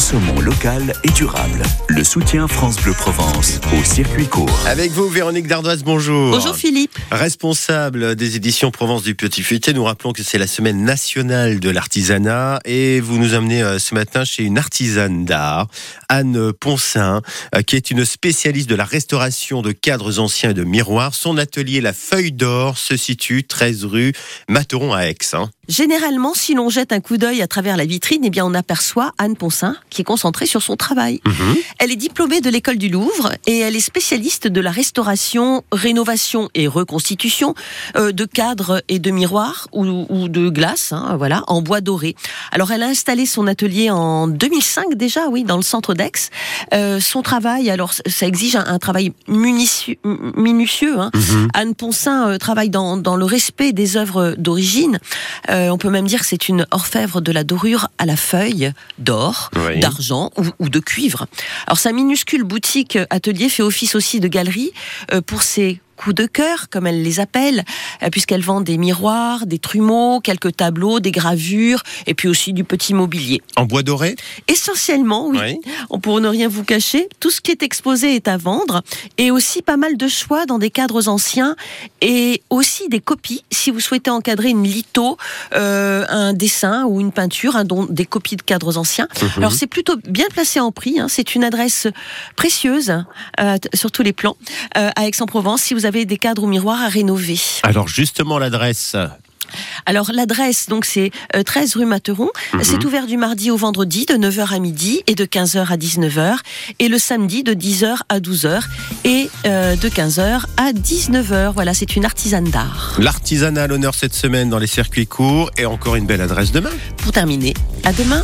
Consommons local et durable. Le soutien France Bleu Provence au circuit court. Avec vous, Véronique Dardoise, bonjour. Bonjour Philippe. Responsable des éditions Provence du Petit Futé, nous rappelons que c'est la semaine nationale de l'artisanat et vous nous amenez euh, ce matin chez une artisane d'art, Anne Poncin, euh, qui est une spécialiste de la restauration de cadres anciens et de miroirs. Son atelier La Feuille d'Or se situe 13 rue Materon à Aix. Hein. Généralement, si l'on jette un coup d'œil à travers la vitrine, eh bien, on aperçoit Anne Poncin qui est concentrée sur son travail. Mhm. Elle est diplômée de l'école du Louvre et elle est spécialiste de la restauration, rénovation et reconstitution euh, de cadres et de miroirs ou, ou de glace, hein, voilà, en bois doré. Alors, elle a installé son atelier en 2005 déjà, oui, dans le centre d'Aix. Euh, son travail, alors, ça exige un, un travail minutieux. Hein. Mhm. Anne Poncin euh, travaille dans, dans le respect des œuvres d'origine. Euh, on peut même dire que c'est une orfèvre de la dorure à la feuille d'or, Oui. d'argent ou, ou de cuivre. Alors sa minuscule boutique euh, atelier fait office aussi de galerie euh, pour ses coups de cœur, comme elle les appelle, euh, puisqu'elle vend des miroirs, des trumeaux, quelques tableaux, des gravures, et puis aussi du petit mobilier. En bois doré? Essentiellement, oui, Oui. pour ne rien vous cacher, tout ce qui est exposé est à vendre et aussi pas mal de choix dans des cadres anciens et aussi des copies si vous souhaitez encadrer une litho, euh, un dessin ou une peinture, un don, des copies de cadres anciens. Mhm. Alors c'est plutôt bien placé en prix, hein, c'est une adresse précieuse euh, sur tous les plans euh, à Aix-en-Provence si vous avez des cadres ou miroirs à rénover. Alors justement l'adresse. Alors l'adresse donc c'est euh, 13 rue Materon. Mhm. C'est ouvert du mardi au vendredi de 9h à midi et de 15h à 19h et le samedi de 10h à 12h et euh, de 15h à 19h. Voilà, c'est une artisane d'art. L'artisanat à l'honneur cette semaine dans les circuits courts et encore une belle adresse demain. Pour terminer, à demain.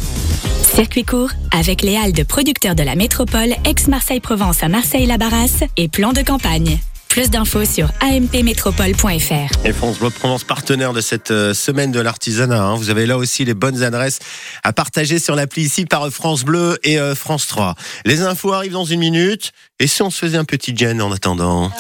Circuit court avec les halles de producteurs de la métropole ex-Marseille-Provence à Marseille-la-Barrasse et plan de campagne. Plus d'infos sur ampmétropole.fr. Et France Bleu Provence, partenaire de cette euh, semaine de l'artisanat. hein. Vous avez là aussi les bonnes adresses à partager sur l'appli ici par France Bleu et euh, France 3. Les infos arrivent dans une minute. Et si on se faisait un petit gin en attendant?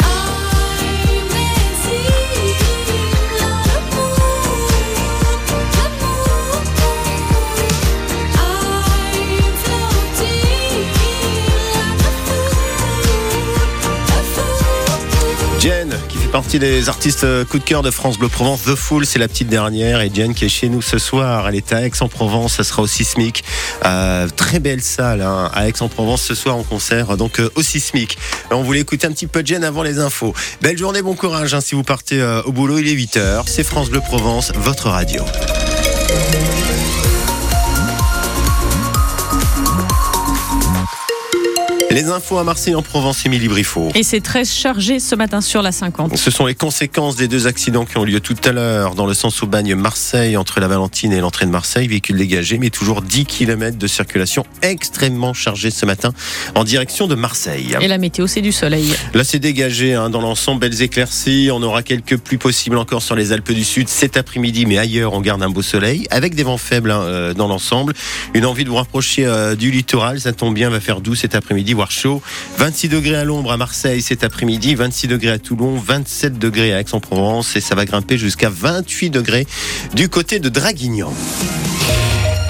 Partie des artistes euh, coup de cœur de France Bleu Provence. The Fool, c'est la petite dernière. Et Jen qui est chez nous ce soir. Elle est à Aix-en-Provence. Ça sera au Sismic. Euh, très belle salle hein, à Aix-en-Provence ce soir en concert. Donc euh, au Sismic. On voulait écouter un petit peu Jen avant les infos. Belle journée, bon courage. hein, si vous partez euh, au boulot, il est 8h. C'est France Bleu Provence, votre radio. Les infos à Marseille en Provence, Émilie Briffaut. Et c'est très chargé ce matin sur la 50. Ce sont les conséquences des deux accidents qui ont lieu tout à l'heure dans le sens au bagne Marseille entre la Valentine et l'entrée de Marseille. Véhicule dégagé, mais toujours 10 km de circulation extrêmement chargée ce matin en direction de Marseille. Et la météo, c'est du soleil. Là, c'est dégagé hein, dans l'ensemble, belles éclaircies. On aura quelques pluies possibles encore sur les Alpes du Sud cet après-midi, mais ailleurs, on garde un beau soleil avec des vents faibles hein, euh, dans l'ensemble. Une envie de vous rapprocher euh, du littoral, ça tombe bien, va faire doux cet après-midi, voire chaud. 26 degrés à l'ombre à Marseille cet après-midi, 26 degrés à Toulon, 27 degrés à Aix-en-Provence et ça va grimper jusqu'à 28 degrés du côté de Draguignan.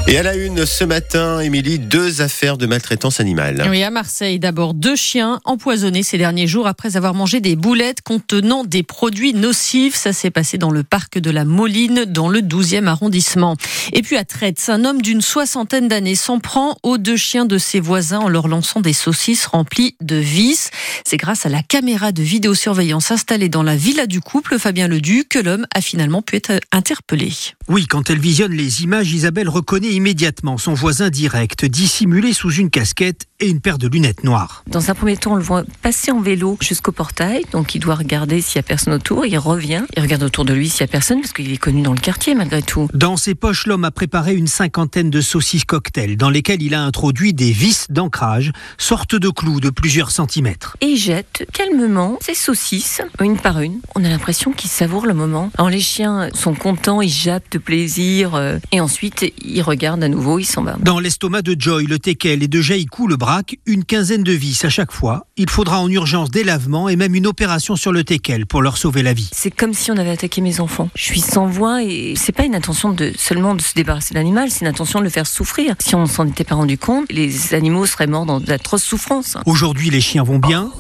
Et à la une ce matin, Émilie, deux affaires de maltraitance animale. Oui, à Marseille, d'abord deux chiens empoisonnés ces derniers jours après avoir mangé des boulettes contenant des produits nocifs. Ça s'est passé dans le parc de la Moline, dans le 12e arrondissement. Et puis à Traite, un homme d'une soixantaine d'années s'en prend aux deux chiens de ses voisins en leur lançant des saucisses remplies de vis. C'est grâce à la caméra de vidéosurveillance installée dans la villa du couple, Fabien Leduc, que l'homme a finalement pu être interpellé. Oui, quand elle visionne les images, Isabelle reconnaît immédiatement son voisin direct, dissimulé sous une casquette et une paire de lunettes noires. Dans un premier temps, on le voit passer en vélo jusqu'au portail, donc il doit regarder s'il y a personne autour. Il revient, il regarde autour de lui s'il y a personne, parce qu'il est connu dans le quartier malgré tout. Dans ses poches, l'homme a préparé une cinquantaine de saucisses cocktails, dans lesquelles il a introduit des vis d'ancrage, sorte de clous de plusieurs centimètres. Et il jette calmement ses saucisses, une par une. On a l'impression qu'il savoure le moment. Alors les chiens sont contents, ils jappent de plaisir, euh, et ensuite ils regardent à nouveau, ils s'en vont. Dans l'estomac de Joy, le teckel et de Jaïkou, le braque, une quinzaine de vis à chaque fois. Il faudra en urgence des lavements et même une opération sur le teckel pour leur sauver la vie. C'est comme si on avait attaqué mes enfants. Je suis sans voix et c'est pas une intention de seulement de se débarrasser de l'animal, c'est une intention de le faire souffrir. Si on s'en était pas rendu compte, les animaux seraient morts dans d'atroces souffrances. Aujourd'hui, les chiens vont bien.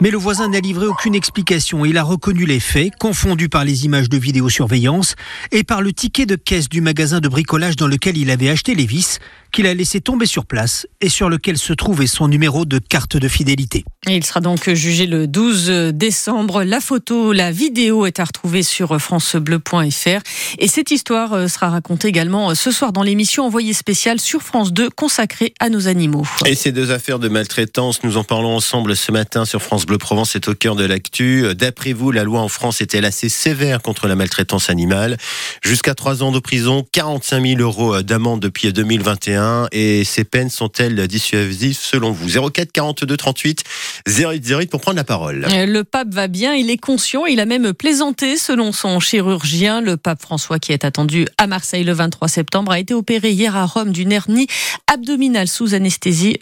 Mais le voisin n'a livré aucune explication. Il a reconnu les faits, confondus par les images de vidéosurveillance et par le ticket de caisse du magasin de bricolage dans lequel il avait acheté les vis, qu'il a laissé tomber sur place et sur lequel se trouvait son numéro de carte de fidélité. Et il sera donc jugé le 12 décembre. La photo, la vidéo est à retrouver sur francebleu.fr. Et cette histoire sera racontée également ce soir dans l'émission Envoyé spécial sur France 2 consacrée à nos animaux. Et ces deux affaires de maltraitance, nous en parlons ensemble ce matin sur France Bleu Provence, c'est au cœur de l'actu. D'après vous, la loi en France est-elle assez sévère contre la maltraitance animale? Jusqu'à 3 ans de prison, 45 000 euros d'amende depuis 2021. Et ces peines sont-elles dissuasives selon vous? 04 42 38 08 08 pour prendre la parole. Le pape va bien, il est conscient, il a même plaisanté selon son chirurgien. Le pape François, qui est attendu à Marseille le 23 septembre, a été opéré hier à Rome d'une hernie abdominale sous anesthésie